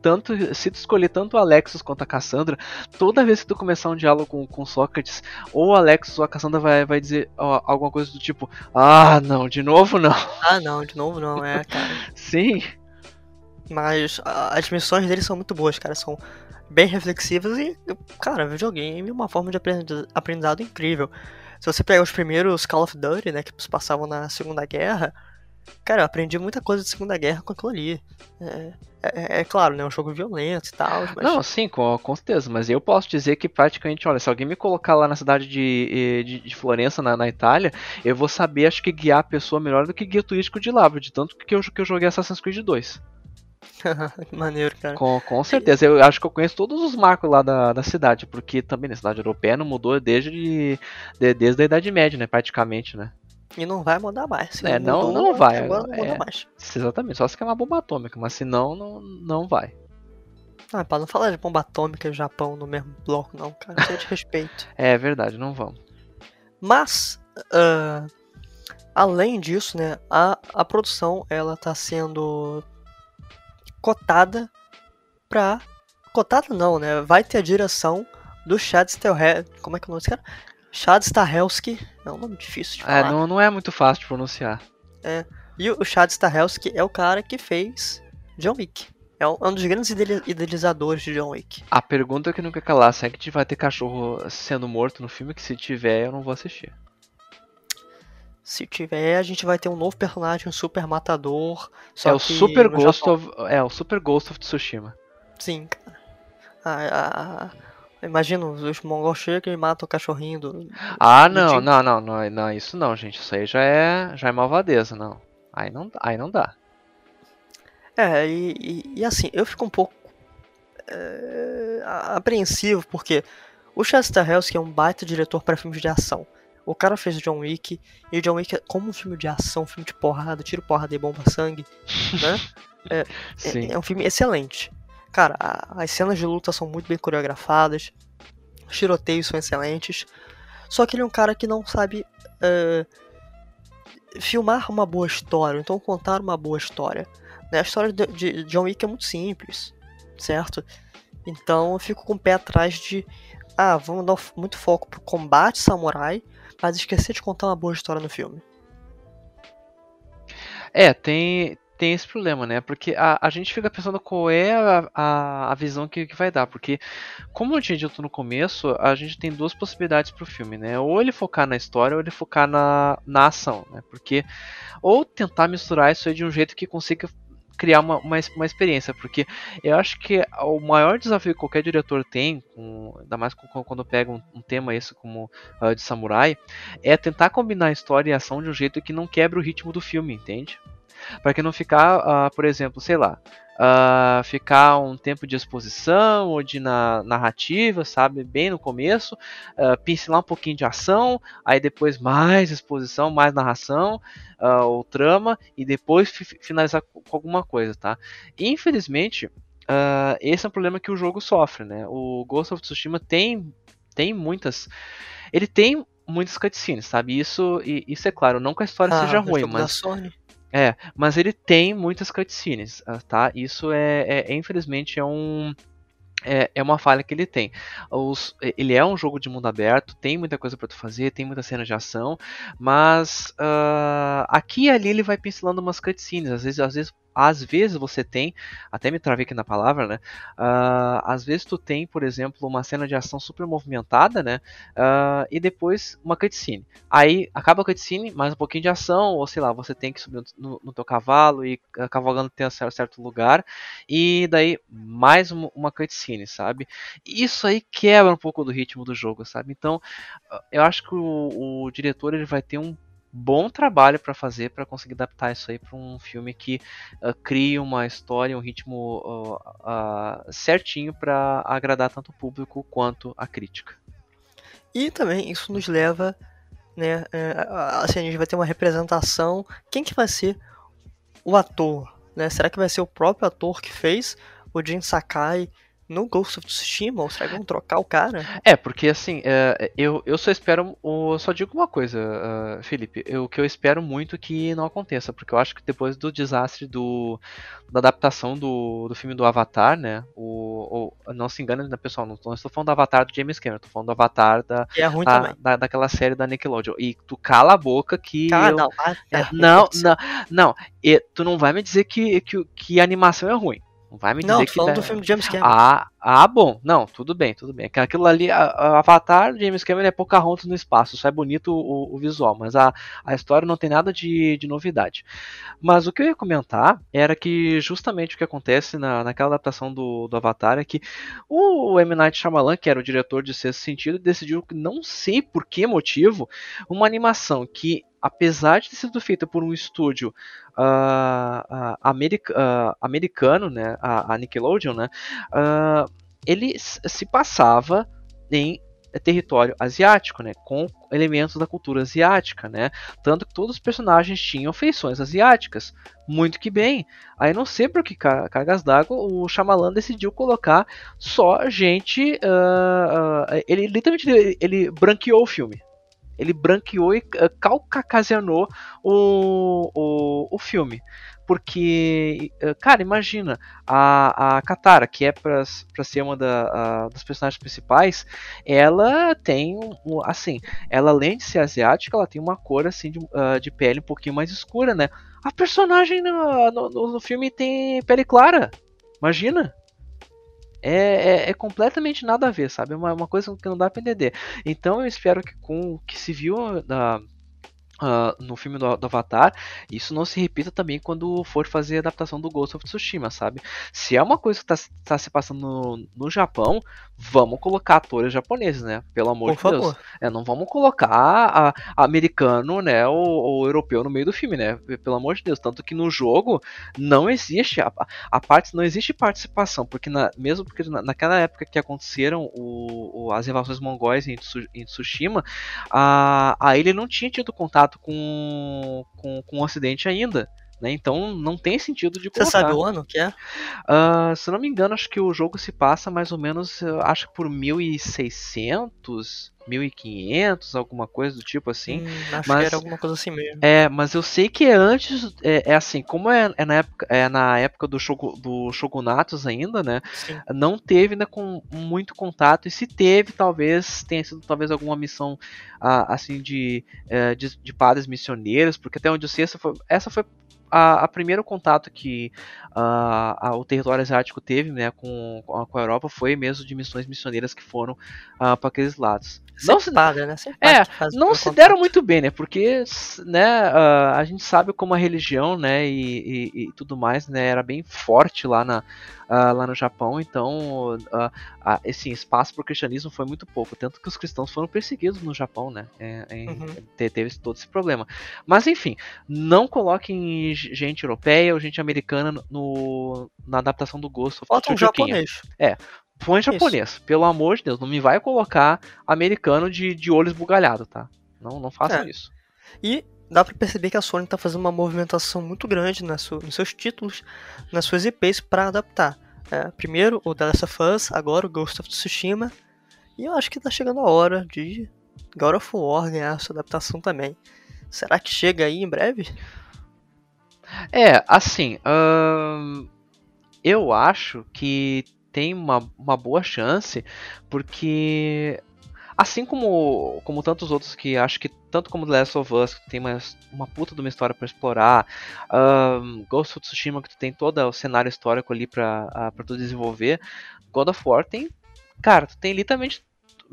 Speaker 2: Tanto, se tu escolher tanto o Alexis quanto a Cassandra, toda vez que tu começar um diálogo com, com Sócrates, ou o Alexis ou a Cassandra vai, vai dizer ó, alguma coisa do tipo: Ah, não, de novo não.
Speaker 1: Ah, não, de novo não, é, cara.
Speaker 2: Sim,
Speaker 1: Mas a- as missões deles são muito boas, cara. São bem reflexivas e, cara, videogame é uma forma de aprendi- aprendizado incrível. Se você pegar os primeiros Call of Duty, né, que passavam na Segunda Guerra, cara, eu aprendi muita coisa de Segunda Guerra com aquilo ali. É, é- é claro, né, um jogo violento e tal, mas...
Speaker 2: Não, sim, com, com certeza, mas eu posso dizer que praticamente, olha, se alguém me colocar lá na cidade de, eh, de, de Florença, na, na Itália, eu vou saber, acho que guiar a pessoa melhor do que guia turístico de lá, de tanto que eu, que eu joguei Assassin's Creed 2.
Speaker 1: Que maneiro, cara.
Speaker 2: Com, com certeza, eu acho que eu conheço todos os marcos lá da, da cidade, porque também na cidade europeia não mudou desde, de, desde a Idade Média, né, praticamente, né.
Speaker 1: E não vai mudar mais.
Speaker 2: É, não, não vai.
Speaker 1: Agora não muda
Speaker 2: é,
Speaker 1: mais.
Speaker 2: Exatamente, só se quer uma bomba atômica, mas se não, não, vai.
Speaker 1: Ah, pra não falar de bomba atômica e Japão no mesmo bloco, não, cara. Isso é de respeito.
Speaker 2: É verdade, não vamos.
Speaker 1: Mas, uh, além disso, né, a, a produção ela tá sendo cotada pra. Cotada não, né? Vai ter a direção do Chad Stahelski. Como é que é o nome desse cara? Chad Stahelski. É um nome difícil de falar.
Speaker 2: É, não, não é muito fácil de pronunciar.
Speaker 1: É. E o Chad Stahelski é o cara que fez John Wick. É um, é um dos grandes idealizadores de John Wick.
Speaker 2: A pergunta que quer calar, se é que vai ter cachorro sendo morto no filme, que se tiver, eu não vou assistir.
Speaker 1: Se tiver, a gente vai ter um novo personagem, um super matador.
Speaker 2: é o Super Ghost of, É o Super Ghost of Tsushima.
Speaker 1: Sim, cara. Ah, ah, imagina, os mongols chegam e matam o cachorrinho do.
Speaker 2: Ah, não, do não, não, não, não, isso não, gente. Isso aí já é, já é malvadeza, não. Aí não, aí não dá.
Speaker 1: É, e, e, e assim, eu fico um pouco é, apreensivo, porque o Chester Hells, que é um baita diretor para filmes de ação, o cara fez o John Wick, e o John Wick, é como um filme de ação, um filme de porrada, tiro porrada e bomba sangue, né? É, é, é, um filme excelente. Cara, a, as cenas de luta são muito bem coreografadas, os tiroteios são excelentes, só que ele é um cara que não sabe uh, filmar uma boa história, então contar uma boa história. Né? A história de, de John Wick é muito simples, certo? Então eu fico com o pé atrás de. Ah, vamos dar muito foco pro combate samurai, mas esquecer de contar uma boa história no filme.
Speaker 2: É, tem, tem esse problema, né? Porque a, a gente fica pensando qual é a, a, a visão que, que vai dar. Porque, como eu tinha dito no começo, a gente tem duas possibilidades pro filme, né? Ou ele focar na história ou ele focar na, na ação, né? Porque, ou tentar misturar isso aí de um jeito que consiga criar uma, uma, uma, experiência, porque eu acho que o maior desafio que qualquer diretor tem, com, ainda mais com, quando pega um, um, tema esse como uh, de samurai, é tentar combinar história e ação de um jeito que não quebre o ritmo do filme, entende? Para que não ficar, uh, por exemplo, sei lá, uh, ficar um tempo de exposição ou de na, narrativa, sabe? Bem no começo, uh, pincelar um pouquinho de ação, aí depois mais exposição, mais narração uh, ou trama, e depois finalizar com alguma coisa, tá? Infelizmente, uh, esse é um problema que o jogo sofre, né? O Ghost of Tsushima tem, tem muitas. Ele tem muitas cutscenes, sabe? Isso, isso é claro, não que a história
Speaker 1: ah,
Speaker 2: seja ruim, mas. É, mas ele tem muitas cutscenes, ah, tá? Isso é, é, é infelizmente é um é, é uma falha que ele tem. Os, ele é um jogo de mundo aberto, tem muita coisa para tu fazer, tem muita cena de ação, mas uh, aqui e ali ele vai pincelando umas cutscenes. Às vezes, às vezes às vezes você tem, até me travei aqui na palavra, né? Uh, às vezes tu tem, por exemplo, uma cena de ação super movimentada, né? Uh, e depois uma cutscene. Aí acaba a cutscene, mais um pouquinho de ação, ou sei lá, você tem que subir no, no teu cavalo e uh, cavalgando até um certo lugar, e daí mais uma, uma cutscene, sabe? Isso aí quebra um pouco do ritmo do jogo, sabe? Então, eu acho que o, o diretor ele vai ter um bom trabalho para fazer para conseguir adaptar isso aí para um filme que uh, crie uma história, um ritmo uh, uh, certinho para agradar tanto o público quanto a crítica.
Speaker 1: E também isso nos leva, né, é, assim, a gente vai ter uma representação. Quem que vai ser o ator? Né? Será que vai ser o próprio ator que fez o Jin Sakai? No Ghost of Tsushima? Que vão trocar o cara?
Speaker 2: É, porque assim, é, eu, eu só espero. Eu só digo uma coisa, uh, Felipe. O que eu espero muito que não aconteça, porque eu acho que depois do desastre do, da adaptação do, do filme do Avatar, né? O, o não se engane, né, pessoal? Não, não, estou falando do Avatar do James Cameron, estou falando do Avatar da,
Speaker 1: é ruim
Speaker 2: a,
Speaker 1: também.
Speaker 2: Da, daquela série da Nickelodeon. E tu cala a boca que.
Speaker 1: Ah,
Speaker 2: eu,
Speaker 1: não, ah,
Speaker 2: é, não, não, não. Tu não vai me dizer que, que, que a animação é ruim. Não vai me dizer
Speaker 1: não,
Speaker 2: que.
Speaker 1: falando
Speaker 2: da...
Speaker 1: do filme de James Cameron.
Speaker 2: Ah, Ah, bom. Não, tudo bem, tudo bem. Aquilo ali, a, a Avatar, James Cameron é Pocahontas no espaço. Só é bonito o, o visual, mas a, a história não tem nada de, de novidade. Mas o que eu ia comentar era que justamente o que acontece na, naquela adaptação do, do Avatar é que o M. Night Shyamalan, que era o diretor de Sexto Sentido, decidiu, não sei por que motivo, uma animação que apesar de ter sido feita por um estúdio uh, uh, america, uh, americano, né, a, a Nickelodeon, né, ele se passava em território asiático, né, com elementos da cultura asiática, né, tanto que todos os personagens tinham feições asiáticas, muito que bem. Aí não sei por que cargas d'água o Shyamalan decidiu colocar só gente, ele literalmente ele, ele branqueou o filme, ele branqueou e uh, caucasianou o, o, o filme. Porque, uh, cara, imagina, a, a Katara, que é pra, pra ser uma da, uh, das personagens principais, ela tem, assim, ela além de ser asiática, ela tem uma cor, assim, de, uh, de pele um pouquinho mais escura, né? A personagem no, no, no filme tem pele clara, imagina é, é, é, completamente nada a ver, sabe? É uma, uma coisa que não dá pra entender. Então eu espero que com o que se viu na. Uh, no filme do, do, Avatar, isso não se repita também quando for fazer a adaptação do Ghost of Tsushima, sabe? Se é uma coisa que está tá se passando no, no Japão, vamos colocar atores japoneses, né? Pelo amor
Speaker 1: Por
Speaker 2: de
Speaker 1: favor.
Speaker 2: Deus. É, não vamos colocar a, a americano, né, ou, europeu no meio do filme, né? Pelo amor de Deus. Tanto que no jogo não existe a, a parte, não existe participação, porque na, mesmo porque na, naquela época que aconteceram o, o, as invasões mongóis em, em Tsushima, a, a ilha não tinha tido contato com, com, com o Ocidente ainda. Né? Então não tem sentido de
Speaker 1: Você
Speaker 2: colocar.
Speaker 1: sabe o ano que é?
Speaker 2: Uh, se não me engano, acho que o jogo se passa mais ou menos, acho que por 1600, 1500, alguma coisa do tipo assim.
Speaker 1: Hum, acho
Speaker 2: mas,
Speaker 1: que era alguma coisa assim mesmo.
Speaker 2: É, mas eu sei que é antes, é, é assim, como é, é, na época, é na época do, shogu, do Shogunatos ainda, né?
Speaker 1: Sim.
Speaker 2: Não teve ainda com muito contato, e se teve, talvez tenha sido talvez alguma missão ah, assim de, eh, de, de padres missioneiros, porque até onde eu sei, essa foi, essa foi a, a primeiro contato que a, o território asiático teve né, com, com a Europa foi mesmo de missões missioneiras que foram uh, para aqueles lados.
Speaker 1: Não se padre, né? Sempre
Speaker 2: é,
Speaker 1: faz
Speaker 2: não se
Speaker 1: contato.
Speaker 2: deram muito bem, né? Porque né, uh, a gente sabe como a religião, né, e, e, e tudo mais, né, era bem forte lá na uh, lá no Japão, então uh, esse espaço para o cristianismo foi muito pouco, tanto que os cristãos foram perseguidos no Japão, né? É, é,
Speaker 1: Uhum.
Speaker 2: Teve todo esse problema. Mas enfim, não coloquem gente europeia ou gente americana no, na adaptação do Ghost of
Speaker 1: Bota um japonês.
Speaker 2: Põe japonês, pelo amor de Deus, não me vai colocar americano de, de olho esbugalhado, tá? Não, não façam
Speaker 1: É.
Speaker 2: isso.
Speaker 1: E dá pra perceber que a Sony tá fazendo uma movimentação muito grande nas nos seus títulos, nas suas IPs pra adaptar. É, primeiro o The Last of Us, agora o Ghost of Tsushima. E eu acho que tá chegando a hora de God of War ganhar a sua adaptação também. Será que chega aí em breve?
Speaker 2: É, assim, ahn, eu acho que tem uma, uma boa chance, porque assim como, como tantos outros que acho que tanto como The Last of Us, que tem uma, uma puta de uma história pra explorar, Ghost of Tsushima, que tu tem todo o cenário histórico ali pra, ah, pra tu desenvolver, God of War tem, cara, tu tem literalmente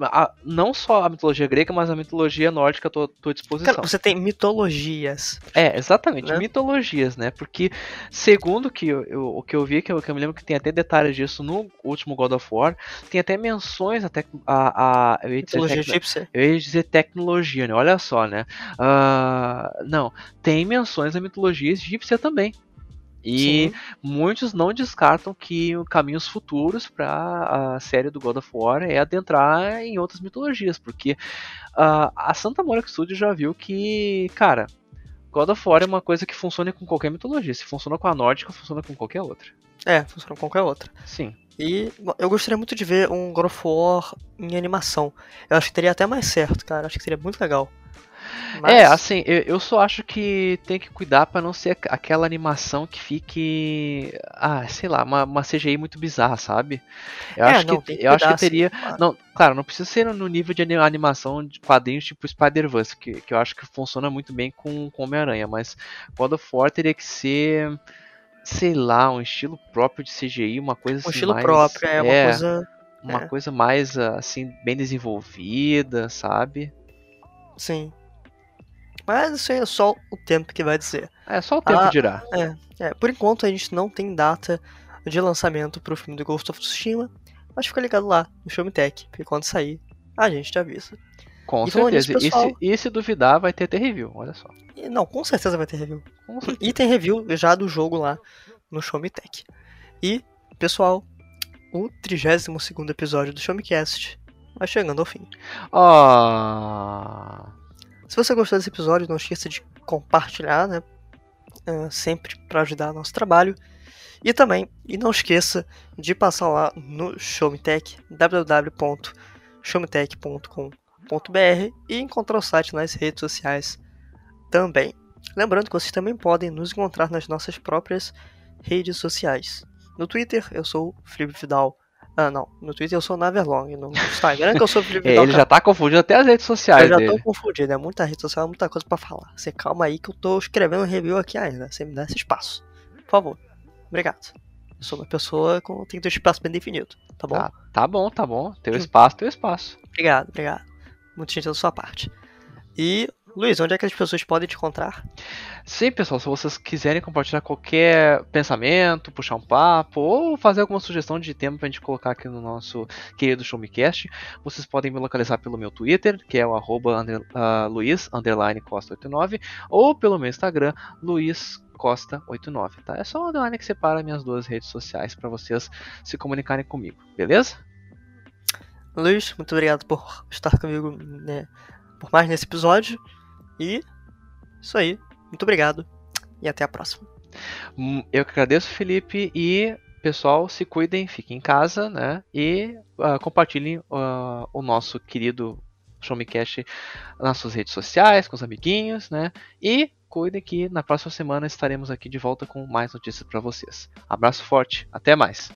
Speaker 2: a- não só a mitologia grega, mas a mitologia nórdica à tua, tua disposição.
Speaker 1: Cara, você tem mitologias.
Speaker 2: É, exatamente,
Speaker 1: Né?
Speaker 2: mitologias, né? Porque, segundo que eu, eu- o que eu vi, que eu, que eu me lembro que tem até detalhes disso no último God of War, tem até menções até a, a eu, ia dizer
Speaker 1: Mitologia egípcia.
Speaker 2: eu ia dizer tecnologia, né? Olha só, né? Ah, não, tem menções à mitologia egípcia também. E
Speaker 1: Sim.
Speaker 2: muitos não descartam que caminhos futuros para a série do God of War é adentrar em outras mitologias, porque ah, a Santa Monica Studio já viu que, cara, God of War é uma coisa que funciona com qualquer mitologia. Se funciona com a nórdica, funciona com qualquer outra.
Speaker 1: É, funciona com qualquer outra.
Speaker 2: Sim.
Speaker 1: E eu gostaria muito de ver um God of War em animação. Eu acho que teria até mais certo, cara. Acho que seria muito legal. Mas-
Speaker 2: É, assim, eu, eu só acho que tem que cuidar pra não ser aqu- aquela animação que fique. Ah, sei lá, uma, uma CGI muito bizarra, sabe? Eu
Speaker 1: É,
Speaker 2: acho
Speaker 1: não,
Speaker 2: que, eu acho que
Speaker 1: cuidar, sim,
Speaker 2: teria.
Speaker 1: claro.
Speaker 2: Não, claro, não precisa ser no nível de ani- animação de quadrinhos tipo Spider-Verse, que, que eu acho que funciona muito bem com, com Homem-Aranha, mas God of War teria que ser. sei lá, um estilo próprio de CGI, uma coisa assim
Speaker 1: Um estilo
Speaker 2: mais,
Speaker 1: próprio, é uma
Speaker 2: é,
Speaker 1: coisa.
Speaker 2: uma
Speaker 1: é.
Speaker 2: coisa mais assim bem desenvolvida, sabe?
Speaker 1: Sim. Mas isso aí é só o tempo que vai dizer.
Speaker 2: É só o tempo
Speaker 1: Ah,
Speaker 2: dirá.
Speaker 1: É, por enquanto a gente não tem data de lançamento pro filme do Ghost of Tsushima, mas fica ligado lá no Show Me Tech, porque quando sair, a gente te avisa.
Speaker 2: Com
Speaker 1: e
Speaker 2: certeza.
Speaker 1: nisso,
Speaker 2: e,
Speaker 1: pessoal-
Speaker 2: se, e se duvidar, vai ter, ter review, olha só.
Speaker 1: E, não, com certeza vai ter review. E tem review já do jogo lá no Show Me Tech. E, pessoal, o 32 episódio do Show Me Cast vai chegando ao fim.
Speaker 2: Ah,
Speaker 1: Se você gostou desse episódio, não esqueça de compartilhar, né? ah, sempre para ajudar nosso trabalho. E também, e não esqueça de passar lá no Showmetech, www.showmetech.com.br e encontrar o site nas redes sociais também. Lembrando que vocês também podem nos encontrar nas nossas próprias redes sociais. No Twitter, eu sou o Felipe Vidal. Ah, não. No Twitter eu sou Naverlong. No Instagram que eu sou Felipe
Speaker 2: é, ele já tá confundindo até as redes
Speaker 1: Eu
Speaker 2: sociais
Speaker 1: já
Speaker 2: dele.
Speaker 1: tô confundido, é muita rede social, muita coisa pra falar. Você calma aí que eu tô escrevendo um review aqui ainda. Você me dá esse espaço. Por favor. Obrigado. Eu sou uma pessoa com tem que ter um espaço bem definido, tá bom?
Speaker 2: Tá, tá bom, tá bom. Teu
Speaker 1: Sim.
Speaker 2: espaço, teu espaço.
Speaker 1: Obrigado, obrigado. Muito gentil da sua parte. E, Luiz, onde é que as pessoas podem te encontrar?
Speaker 2: Sim, pessoal, se vocês quiserem compartilhar qualquer pensamento, puxar um papo ou fazer alguma sugestão de tema pra gente colocar aqui no nosso querido Showmecast, vocês podem me localizar pelo meu Twitter, que é o arroba under, ah, Luiz underline Costa89, ou pelo meu Instagram, Luiz Costa89, tá? É só o underline que separa minhas duas redes sociais para vocês se comunicarem comigo, beleza?
Speaker 1: Luiz, muito obrigado por estar comigo né, por mais nesse episódio. E isso aí. Muito obrigado. E até a próxima.
Speaker 2: Hum, Eu que agradeço, Felipe, e pessoal, se cuidem, fiquem em casa, né? E ah, compartilhem ah, o nosso querido Showmecast nas suas redes sociais, com os amiguinhos, né? E cuidem que na próxima semana estaremos aqui de volta com mais notícias para vocês. Abraço forte, até mais!